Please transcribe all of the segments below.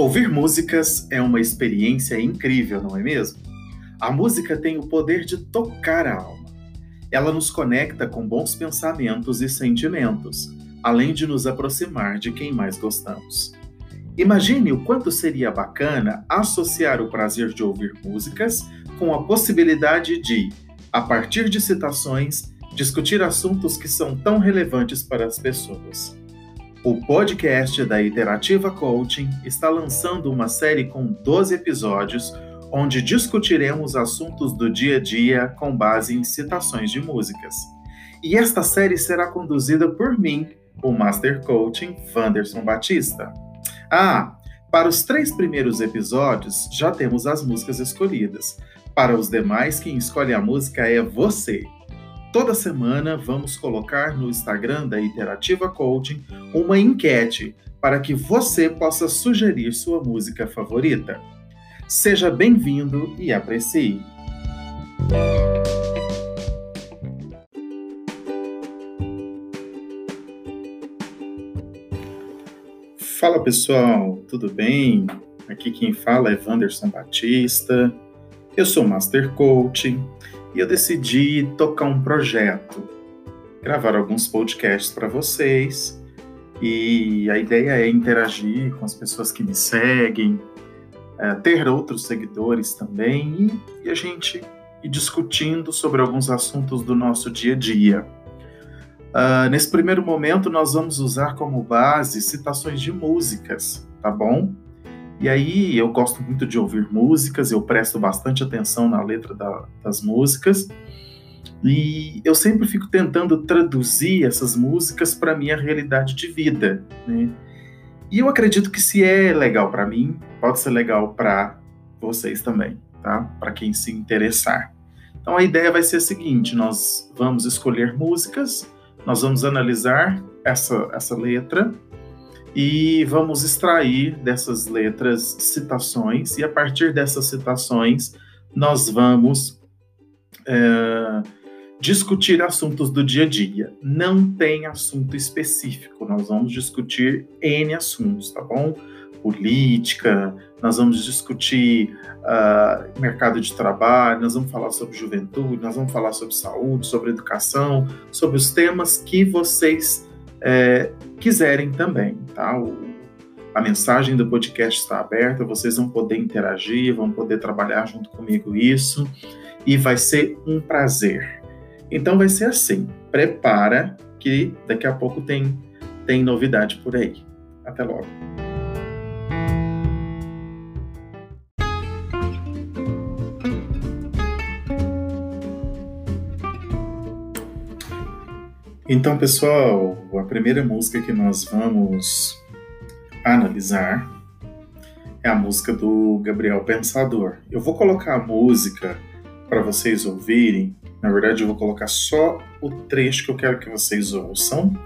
Ouvir músicas é uma experiência incrível, não é mesmo? A música tem o poder de tocar a alma. Ela nos conecta com bons pensamentos e sentimentos, além de nos aproximar de quem mais gostamos. Imagine o quanto seria bacana associar o prazer de ouvir músicas com a possibilidade de, a partir de citações, discutir assuntos que são tão relevantes para as pessoas. O podcast da Iterativa Coaching está lançando uma série com 12 episódios onde discutiremos assuntos do dia a dia com base em citações de músicas. E esta série será conduzida por mim, o Master Coaching Vanderson Batista. Ah, para os três primeiros episódios já temos as músicas escolhidas. Para os demais, quem escolhe a música é você. Toda semana vamos colocar no Instagram da Iterativa Coaching uma enquete para que você possa sugerir sua música favorita. Seja bem-vindo e aprecie! Fala pessoal, tudo bem? Aqui quem fala é Wanderson Batista, eu sou Master Coaching e eu decidi tocar um projeto, gravar alguns podcasts para vocês. E a ideia é interagir com as pessoas que me seguem, é, ter outros seguidores também e, e a gente ir discutindo sobre alguns assuntos do nosso dia a dia. Uh, nesse primeiro momento, nós vamos usar como base citações de músicas, tá bom? E aí eu gosto muito de ouvir músicas, eu presto bastante atenção na letra da, das músicas. E eu sempre fico tentando traduzir essas músicas para minha realidade de vida, né? E eu acredito que se é legal para mim, pode ser legal para vocês também, tá? Para quem se interessar. Então a ideia vai ser a seguinte: nós vamos escolher músicas, nós vamos analisar essa, essa letra e vamos extrair dessas letras citações, e a partir dessas citações nós vamos é, discutir assuntos do dia a dia. Não tem assunto específico, nós vamos discutir N assuntos, tá bom? Política, nós vamos discutir uh, mercado de trabalho, nós vamos falar sobre juventude, nós vamos falar sobre saúde, sobre educação, sobre os temas que vocês é, quiserem também, tá? O, a mensagem do podcast está aberta, vocês vão poder interagir, vão poder trabalhar junto comigo isso, e vai ser um prazer. Então vai ser assim, prepara que daqui a pouco tem, tem novidade por aí. Até logo. Então, pessoal, a primeira música que nós vamos analisar é a música do Gabriel Pensador. Eu vou colocar a música para vocês ouvirem. Na verdade, eu vou colocar só o trecho que eu quero que vocês ouçam.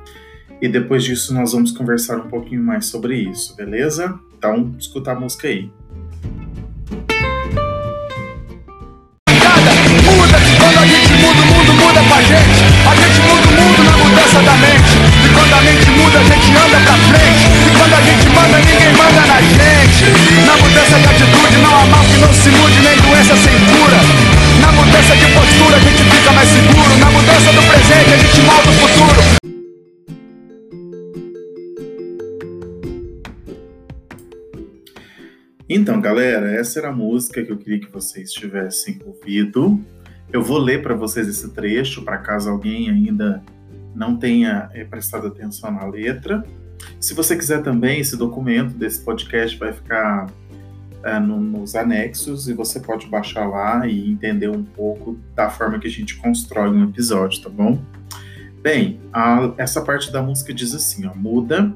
E depois disso, nós vamos conversar um pouquinho mais sobre isso, beleza? Então, escuta a música aí. Galera, essa era a música que eu queria que vocês tivessem ouvido. Eu vou ler para vocês esse trecho, para caso alguém ainda não tenha é, prestado atenção na letra. Se você quiser também, esse documento desse podcast vai ficar é, no, nos anexos e você pode baixar lá e entender um pouco da forma que a gente constrói um episódio, tá bom? Bem, a, essa parte da música diz assim, ó, muda,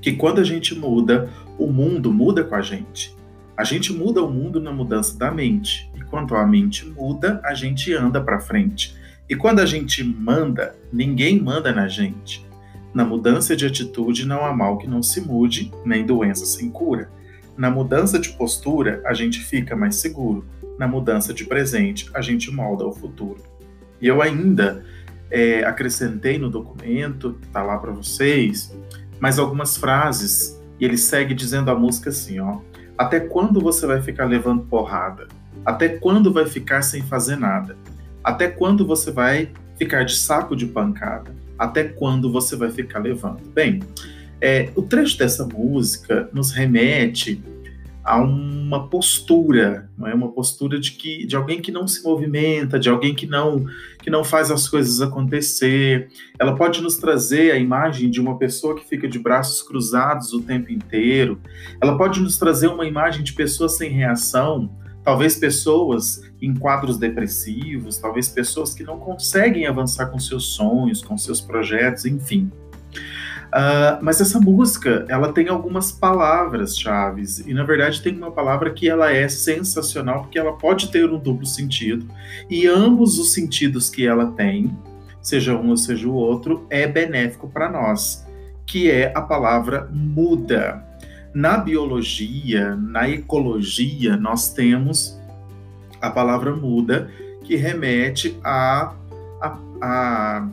que quando a gente muda, o mundo muda com a gente. A gente muda o mundo na mudança da mente. Quando a mente muda, a gente anda para frente. E quando a gente manda, ninguém manda na gente. Na mudança de atitude não há mal que não se mude, nem doença sem cura. Na mudança de postura, a gente fica mais seguro. Na mudança de presente, a gente molda o futuro. E eu ainda é, acrescentei no documento, que está lá para vocês, mais algumas frases E ele segue dizendo a música assim, ó: Até quando você vai ficar levando porrada? Até quando vai ficar sem fazer nada? Até quando você vai ficar de saco de pancada? Até quando você vai ficar levando? Bem, é, o trecho dessa música nos remete a uma postura, não é uma postura de que de alguém que não se movimenta, de alguém que não que não faz as coisas acontecer. Ela pode nos trazer a imagem de uma pessoa que fica de braços cruzados o tempo inteiro. Ela pode nos trazer uma imagem de pessoas sem reação, talvez pessoas em quadros depressivos, talvez pessoas que não conseguem avançar com seus sonhos, com seus projetos, enfim. Uh, mas essa música, ela tem algumas palavras chaves e na verdade tem uma palavra que ela é sensacional porque ela pode ter um duplo sentido e ambos os sentidos que ela tem, seja um ou seja o outro, é benéfico para nós, que é a palavra muda. Na biologia, na ecologia, nós temos a palavra muda que remete a, a, a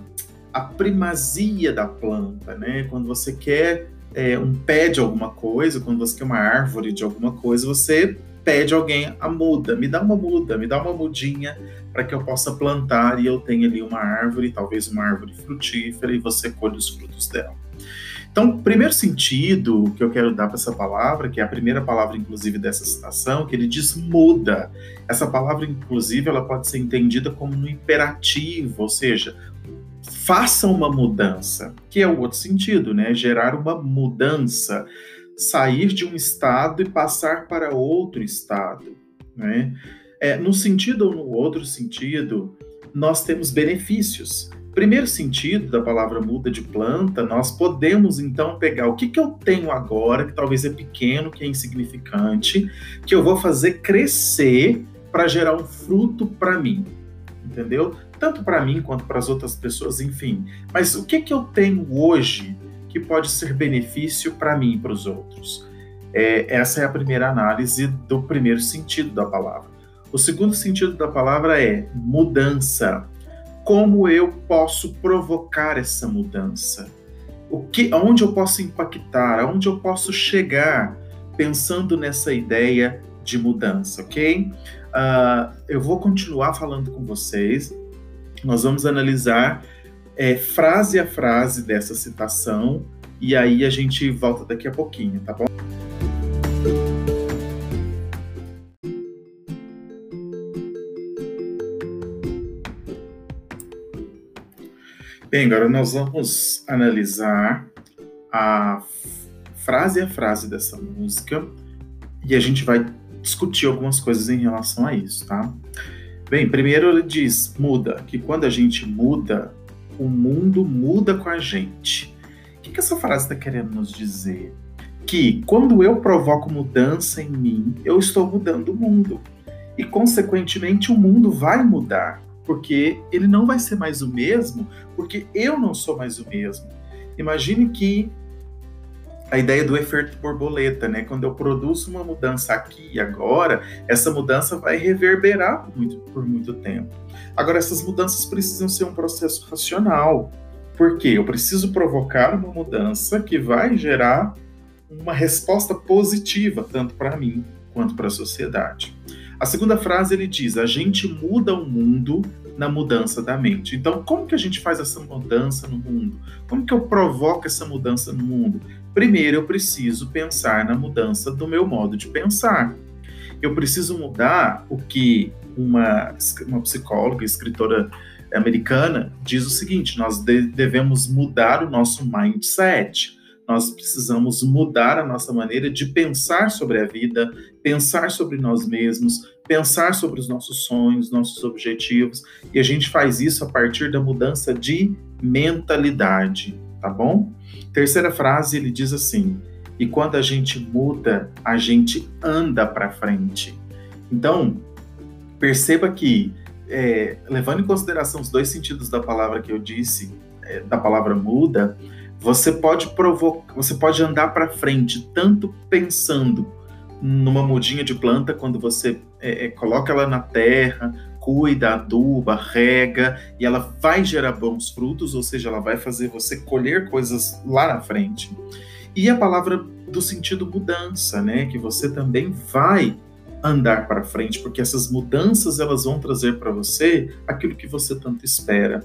a primazia da planta, né? Quando você quer é, um pé de alguma coisa, quando você quer uma árvore de alguma coisa, você pede alguém a muda, me dá uma muda, me dá uma mudinha para que eu possa plantar e eu tenha ali uma árvore, talvez uma árvore frutífera e você colhe os frutos dela. Então, primeiro sentido que eu quero dar para essa palavra, que é a primeira palavra, inclusive, dessa citação, que ele diz muda. Essa palavra, inclusive, ela pode ser entendida como no imperativo, ou seja, faça uma mudança, que é o outro sentido, né? Gerar uma mudança, sair de um estado e passar para outro estado, né? É, no sentido ou no outro sentido, nós temos benefícios. Primeiro sentido da palavra muda de planta, nós podemos então pegar o que, que eu tenho agora, que talvez é pequeno, que é insignificante, que eu vou fazer crescer para gerar um fruto para mim, entendeu? Tanto para mim quanto para as outras pessoas, enfim. Mas o que, que eu tenho hoje que pode ser benefício para mim e para os outros? É, essa é a primeira análise do primeiro sentido da palavra. O segundo sentido da palavra é mudança. Como eu posso provocar essa mudança? O que, aonde eu posso impactar? Aonde eu posso chegar pensando nessa ideia de mudança, ok? Uh, eu vou continuar falando com vocês nós vamos analisar é, frase a frase dessa citação e aí a gente volta daqui a pouquinho, tá bom? Bem, agora nós vamos analisar a frase a frase dessa música e a gente vai discutir algumas coisas em relação a isso, tá? Bem, primeiro ele diz, muda, que quando a gente muda, o mundo muda com a gente. O que, que essa frase está querendo nos dizer? Que quando eu provoco mudança em mim, eu estou mudando o mundo. E, consequentemente, o mundo vai mudar, porque ele não vai ser mais o mesmo, porque eu não sou mais o mesmo. Imagine que a ideia do efeito borboleta, né? Quando eu produzo uma mudança aqui e agora, essa mudança vai reverberar por muito, por muito tempo. Agora, essas mudanças precisam ser um processo racional, porque eu preciso provocar uma mudança que vai gerar uma resposta positiva, tanto para mim quanto para a sociedade. A segunda frase ele diz: a gente muda o mundo na mudança da mente. Então, como que a gente faz essa mudança no mundo? Como que eu provoco essa mudança no mundo? Primeiro, eu preciso pensar na mudança do meu modo de pensar. Eu preciso mudar o que uma, uma psicóloga, escritora americana, diz o seguinte: nós de, devemos mudar o nosso mindset. Nós precisamos mudar a nossa maneira de pensar sobre a vida, pensar sobre nós mesmos, pensar sobre os nossos sonhos, nossos objetivos, e a gente faz isso a partir da mudança de mentalidade, tá bom? Terceira frase, ele diz assim: e quando a gente muda, a gente anda para frente. Então, perceba que, é, levando em consideração os dois sentidos da palavra que eu disse, é, da palavra muda, você pode provocar, você pode andar para frente, tanto pensando numa mudinha de planta, quando você é, é, coloca ela na terra, cuida, aduba, rega, e ela vai gerar bons frutos, ou seja, ela vai fazer você colher coisas lá na frente. E a palavra do sentido mudança, né? Que você também vai andar para frente, porque essas mudanças elas vão trazer para você aquilo que você tanto espera.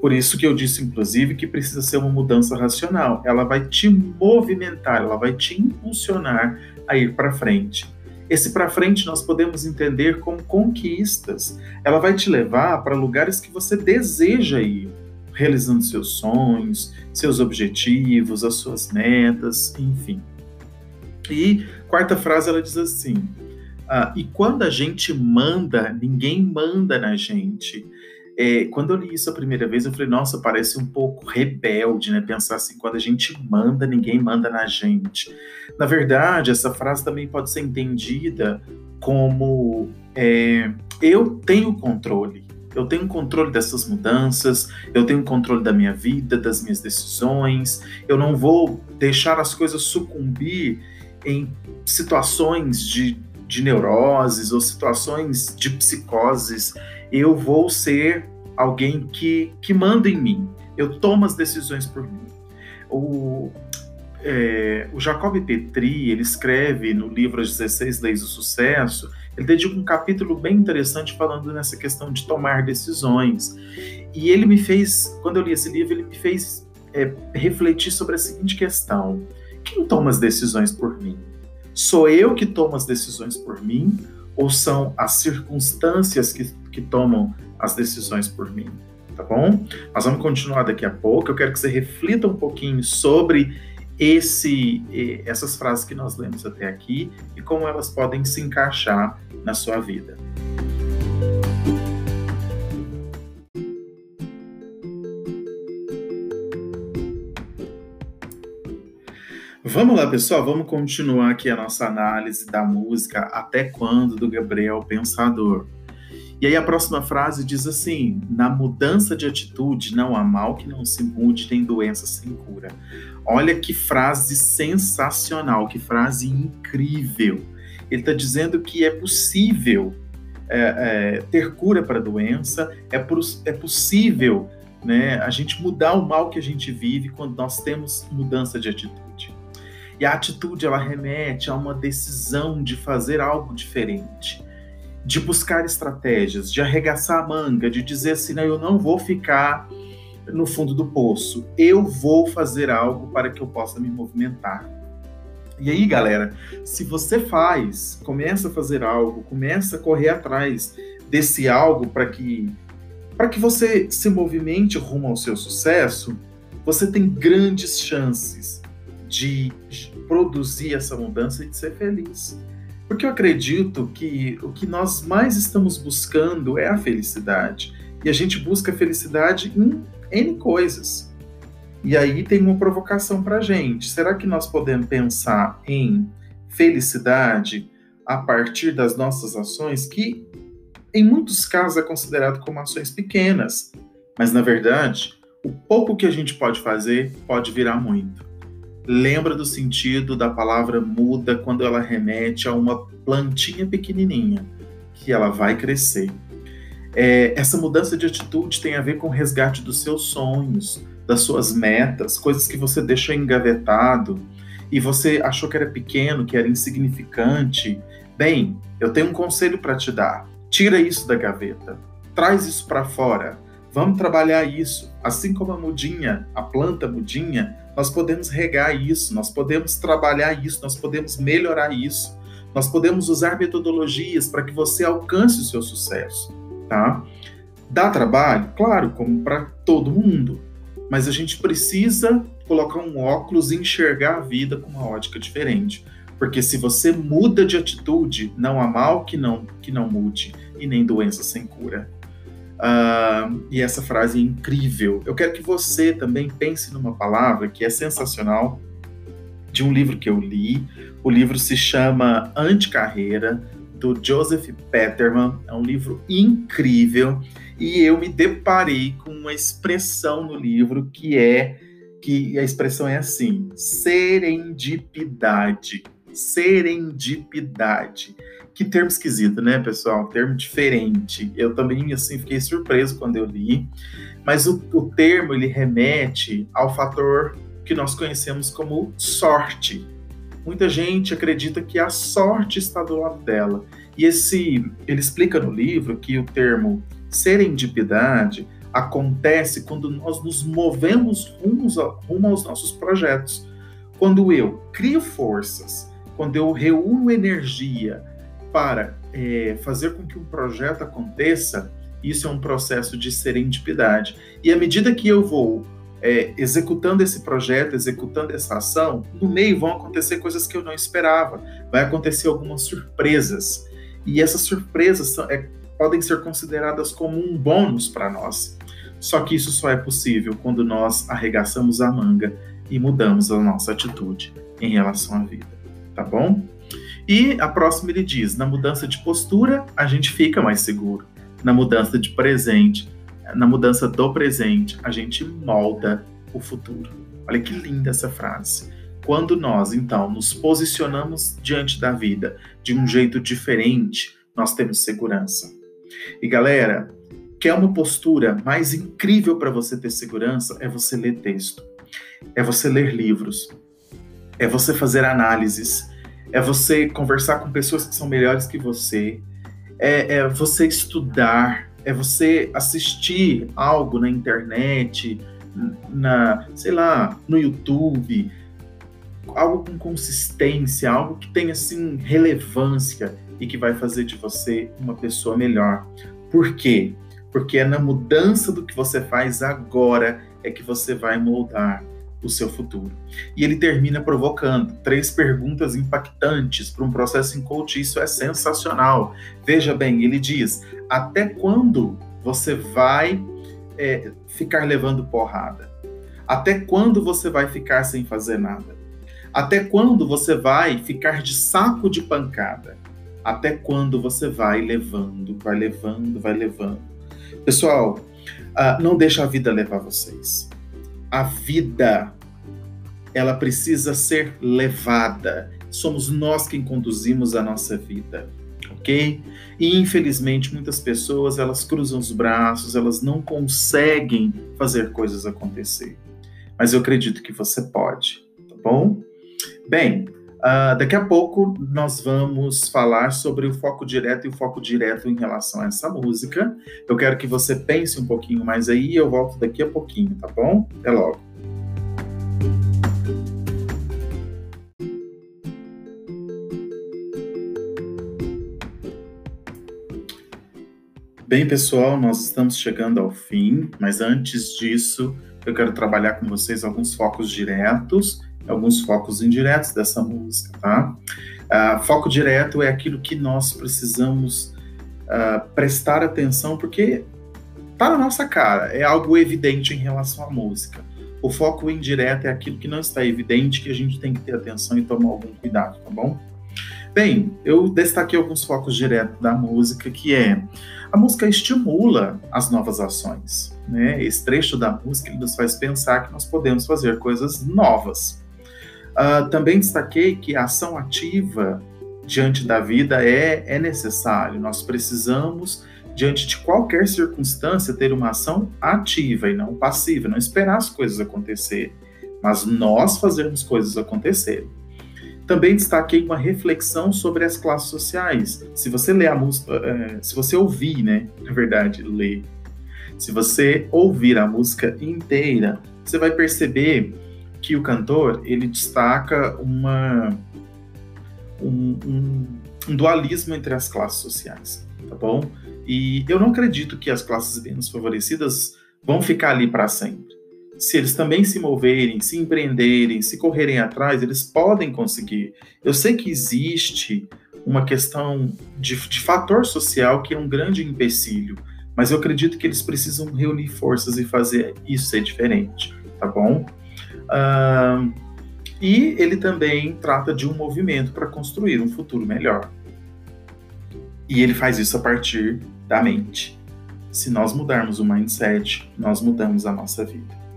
Por isso que eu disse, inclusive, que precisa ser uma mudança racional. Ela vai te movimentar, ela vai te impulsionar a ir para frente. Esse para frente nós podemos entender como conquistas. Ela vai te levar para lugares que você deseja ir, realizando seus sonhos, seus objetivos, as suas metas, enfim. E quarta frase ela diz assim: ah, e quando a gente manda, ninguém manda na gente. É, quando eu li isso a primeira vez, eu falei, nossa, parece um pouco rebelde, né? Pensar assim, quando a gente manda, ninguém manda na gente. Na verdade, essa frase também pode ser entendida como é, eu tenho controle. Eu tenho controle dessas mudanças, eu tenho controle da minha vida, das minhas decisões. Eu não vou deixar as coisas sucumbir em situações de, de neuroses ou situações de psicoses eu vou ser alguém que, que manda em mim. Eu tomo as decisões por mim. O, é, o Jacob Petri, ele escreve no livro As 16 Leis do Sucesso, ele dedica um capítulo bem interessante falando nessa questão de tomar decisões. E ele me fez, quando eu li esse livro, ele me fez é, refletir sobre a seguinte questão: quem toma as decisões por mim? Sou eu que tomo as decisões por mim ou são as circunstâncias que, que tomam as decisões por mim? Tá bom? Nós vamos continuar daqui a pouco. Eu quero que você reflita um pouquinho sobre esse, essas frases que nós lemos até aqui e como elas podem se encaixar na sua vida. Vamos lá, pessoal, vamos continuar aqui a nossa análise da música Até Quando, do Gabriel Pensador. E aí a próxima frase diz assim: Na mudança de atitude não há mal que não se mude, nem doença sem cura. Olha que frase sensacional, que frase incrível. Ele está dizendo que é possível é, é, ter cura para a doença, é, é possível né, a gente mudar o mal que a gente vive quando nós temos mudança de atitude. E a atitude ela remete a uma decisão de fazer algo diferente, de buscar estratégias, de arregaçar a manga, de dizer assim, não, eu não vou ficar no fundo do poço, eu vou fazer algo para que eu possa me movimentar. E aí, galera, se você faz, começa a fazer algo, começa a correr atrás desse algo para que para que você se movimente rumo ao seu sucesso, você tem grandes chances de produzir essa mudança e de ser feliz. Porque eu acredito que o que nós mais estamos buscando é a felicidade. E a gente busca felicidade em N coisas. E aí tem uma provocação para a gente. Será que nós podemos pensar em felicidade a partir das nossas ações, que em muitos casos é considerado como ações pequenas, mas na verdade, o pouco que a gente pode fazer pode virar muito lembra do sentido da palavra muda quando ela remete a uma plantinha pequenininha que ela vai crescer. É, essa mudança de atitude tem a ver com o resgate dos seus sonhos, das suas metas, coisas que você deixou engavetado e você achou que era pequeno, que era insignificante. Bem, eu tenho um conselho para te dar. Tira isso da gaveta, traz isso para fora. Vamos trabalhar isso. Assim como a mudinha, a planta mudinha, nós podemos regar isso, nós podemos trabalhar isso, nós podemos melhorar isso, nós podemos usar metodologias para que você alcance o seu sucesso, tá? Dá trabalho? Claro, como para todo mundo, mas a gente precisa colocar um óculos e enxergar a vida com uma ótica diferente. Porque se você muda de atitude, não há mal que não, que não mude e nem doença sem cura. Uh, e essa frase é incrível. Eu quero que você também pense numa palavra que é sensacional, de um livro que eu li. O livro se chama Anticarreira, do Joseph Peterman. É um livro incrível. E eu me deparei com uma expressão no livro que é que a expressão é assim: serendipidade. Serendipidade. Que termo esquisito, né, pessoal? Termo diferente. Eu também, assim, fiquei surpreso quando eu li. Mas o, o termo, ele remete ao fator que nós conhecemos como sorte. Muita gente acredita que a sorte está do lado dela. E esse, ele explica no livro que o termo serendipidade acontece quando nós nos movemos rumo, rumo aos nossos projetos. Quando eu crio forças, quando eu reúno energia para é, fazer com que um projeto aconteça, isso é um processo de serendipidade. E à medida que eu vou é, executando esse projeto, executando essa ação, no meio vão acontecer coisas que eu não esperava, vai acontecer algumas surpresas. E essas surpresas são, é, podem ser consideradas como um bônus para nós. Só que isso só é possível quando nós arregaçamos a manga e mudamos a nossa atitude em relação à vida, tá bom? E a próxima ele diz: na mudança de postura, a gente fica mais seguro. Na mudança de presente, na mudança do presente, a gente molda o futuro. Olha que linda essa frase. Quando nós, então, nos posicionamos diante da vida de um jeito diferente, nós temos segurança. E galera, quer uma postura mais incrível para você ter segurança? É você ler texto, é você ler livros, é você fazer análises, é você conversar com pessoas que são melhores que você, é, é você estudar, é você assistir algo na internet, na, sei lá, no YouTube, algo com consistência, algo que tenha assim relevância e que vai fazer de você uma pessoa melhor. Por quê? Porque é na mudança do que você faz agora é que você vai moldar o seu futuro. E ele termina provocando três perguntas impactantes para um processo em coach. Isso é sensacional. Veja bem, ele diz: até quando você vai é, ficar levando porrada? Até quando você vai ficar sem fazer nada? Até quando você vai ficar de saco de pancada? Até quando você vai levando, vai levando, vai levando? Pessoal, uh, não deixa a vida levar vocês a vida ela precisa ser levada. Somos nós quem conduzimos a nossa vida, ok? E infelizmente muitas pessoas elas cruzam os braços, elas não conseguem fazer coisas acontecer. Mas eu acredito que você pode, tá bom? Bem, uh, daqui a pouco nós vamos falar sobre o foco direto e o foco direto em relação a essa música. Eu quero que você pense um pouquinho mais aí e eu volto daqui a pouquinho, tá bom? Até logo. Bem, pessoal, nós estamos chegando ao fim, mas antes disso, eu quero trabalhar com vocês alguns focos diretos, alguns focos indiretos dessa música, tá? Uh, foco direto é aquilo que nós precisamos uh, prestar atenção, porque tá na nossa cara, é algo evidente em relação à música. O foco indireto é aquilo que não está evidente, que a gente tem que ter atenção e tomar algum cuidado, tá bom? Bem, eu destaquei alguns focos diretos da música, que é a música estimula as novas ações. Né? Esse trecho da música nos faz pensar que nós podemos fazer coisas novas. Uh, também destaquei que a ação ativa diante da vida é, é necessário. Nós precisamos, diante de qualquer circunstância, ter uma ação ativa e não passiva, não esperar as coisas acontecer, mas nós fazermos coisas acontecerem. Também destaquei uma reflexão sobre as classes sociais. Se você ler a música, é, se você ouvir, né, na verdade, ler, se você ouvir a música inteira, você vai perceber que o cantor ele destaca uma um, um, um dualismo entre as classes sociais, tá bom? E eu não acredito que as classes menos favorecidas vão ficar ali para sempre se eles também se moverem, se empreenderem, se correrem atrás, eles podem conseguir. Eu sei que existe uma questão de, de fator social que é um grande empecilho, mas eu acredito que eles precisam reunir forças e fazer isso ser diferente, tá bom? Uh, e ele também trata de um movimento para construir um futuro melhor. E ele faz isso a partir da mente. Se nós mudarmos o mindset, nós mudamos a nossa vida.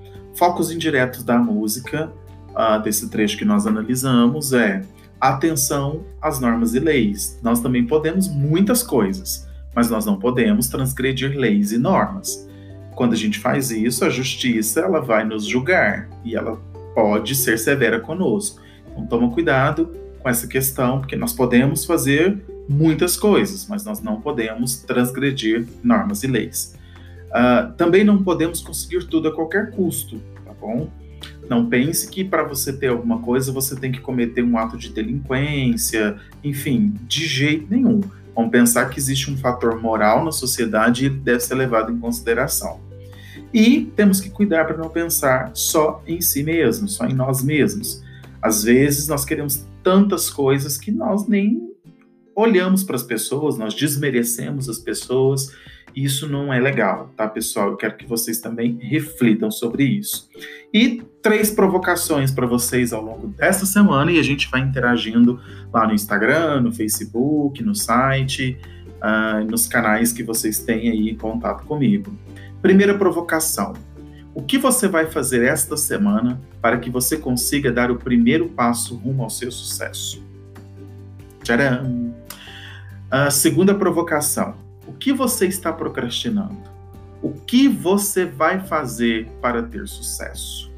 Focos indiretos da música, uh, desse trecho que nós analisamos, é atenção às normas e leis. Nós também podemos muitas coisas, mas nós não podemos transgredir leis e normas. Quando a gente faz isso, a justiça ela vai nos julgar e ela pode ser severa conosco. Então toma cuidado com essa questão, porque nós podemos fazer muitas coisas, mas nós não podemos transgredir normas e leis. Uh, também não podemos conseguir tudo a qualquer custo, bom? Não pense que para você ter alguma coisa você tem que cometer um ato de delinquência, enfim, de jeito nenhum. Vamos pensar que existe um fator moral na sociedade e ele deve ser levado em consideração. E temos que cuidar para não pensar só em si mesmo, só em nós mesmos. Às vezes nós queremos tantas coisas que nós nem olhamos para as pessoas, nós desmerecemos as pessoas, isso não é legal, tá, pessoal? Eu quero que vocês também reflitam sobre isso. E três provocações para vocês ao longo dessa semana, e a gente vai interagindo lá no Instagram, no Facebook, no site, uh, nos canais que vocês têm aí em contato comigo. Primeira provocação. O que você vai fazer esta semana para que você consiga dar o primeiro passo rumo ao seu sucesso? Tcharam! A segunda provocação: que você está procrastinando? O que você vai fazer para ter sucesso?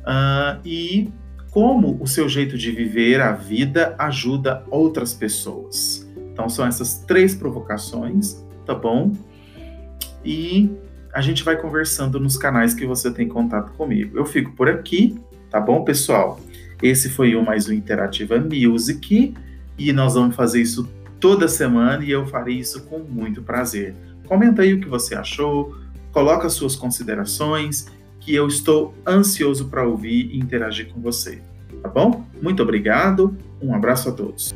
Uh, e como o seu jeito de viver a vida ajuda outras pessoas. Então são essas três provocações, tá bom? E a gente vai conversando nos canais que você tem contato comigo. Eu fico por aqui, tá bom, pessoal? Esse foi o mais um Interativa Music e nós vamos fazer isso toda semana e eu farei isso com muito prazer. Comenta aí o que você achou, coloca suas considerações, que eu estou ansioso para ouvir e interagir com você. Tá bom? Muito obrigado, um abraço a todos.